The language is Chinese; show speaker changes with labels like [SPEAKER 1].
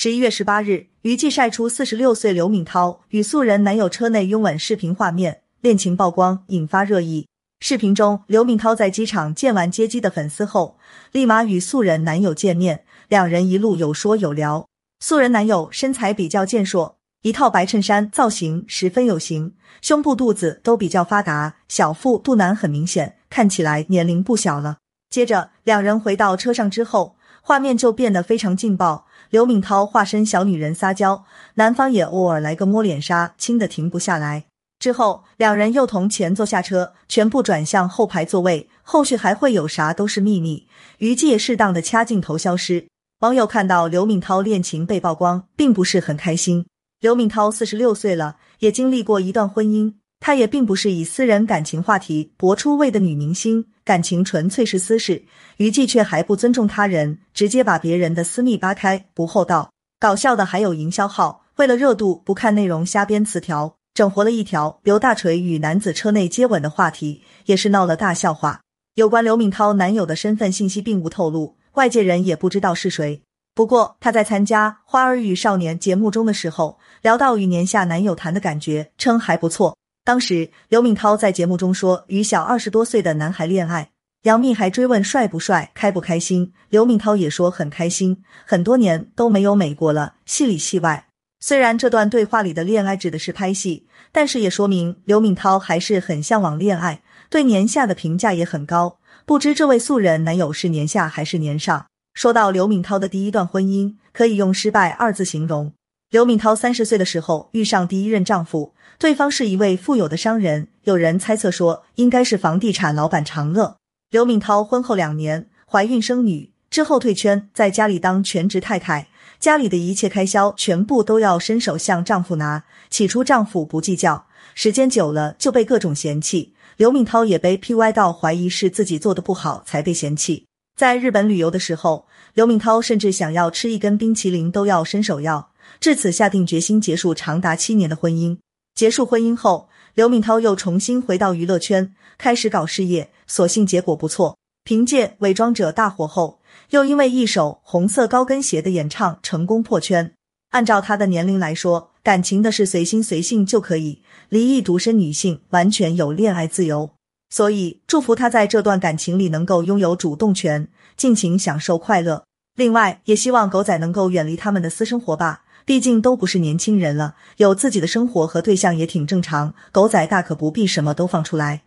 [SPEAKER 1] 十一月十八日，娱记晒出四十六岁刘敏涛与素人男友车内拥吻视频画面，恋情曝光，引发热议。视频中，刘敏涛在机场见完接机的粉丝后，立马与素人男友见面，两人一路有说有聊。素人男友身材比较健硕，一套白衬衫造型十分有型，胸部肚子都比较发达，小腹肚腩很明显，看起来年龄不小了。接着，两人回到车上之后，画面就变得非常劲爆。刘敏涛化身小女人撒娇，男方也偶尔来个摸脸杀，亲的停不下来。之后，两人又同前座下车，全部转向后排座位。后续还会有啥都是秘密。娱记也适当的掐镜头消失。网友看到刘敏涛恋情被曝光，并不是很开心。刘敏涛四十六岁了，也经历过一段婚姻，她也并不是以私人感情话题博出位的女明星，感情纯粹是私事。娱记却还不尊重他人，直接把别人的私密扒开，不厚道。搞笑的还有营销号为了热度不看内容瞎编词条，整活了一条刘大锤与男子车内接吻的话题，也是闹了大笑话。有关刘敏涛男友的身份信息并无透露，外界人也不知道是谁。不过他在参加《花儿与少年》节目中的时候，聊到与年下男友谈的感觉，称还不错。当时刘敏涛在节目中说与小二十多岁的男孩恋爱。杨幂还追问帅不帅、开不开心，刘敏涛也说很开心，很多年都没有美过了，戏里戏外。虽然这段对话里的恋爱指的是拍戏，但是也说明刘敏涛还是很向往恋爱，对年下的评价也很高。不知这位素人男友是年下还是年上？说到刘敏涛的第一段婚姻，可以用失败二字形容。刘敏涛三十岁的时候遇上第一任丈夫，对方是一位富有的商人，有人猜测说应该是房地产老板长乐。刘敏涛婚后两年怀孕生女之后退圈，在家里当全职太太，家里的一切开销全部都要伸手向丈夫拿。起初丈夫不计较，时间久了就被各种嫌弃。刘敏涛也被 P 歪到怀疑是自己做的不好才被嫌弃。在日本旅游的时候，刘敏涛甚至想要吃一根冰淇淋都要伸手要，至此下定决心结束长达七年的婚姻。结束婚姻后，刘敏涛又重新回到娱乐圈，开始搞事业。所幸结果不错，凭借《伪装者》大火后，又因为一首红色高跟鞋的演唱成功破圈。按照她的年龄来说，感情的事随心随性就可以，离异独身女性完全有恋爱自由。所以祝福她在这段感情里能够拥有主动权，尽情享受快乐。另外，也希望狗仔能够远离他们的私生活吧，毕竟都不是年轻人了，有自己的生活和对象也挺正常。狗仔大可不必什么都放出来。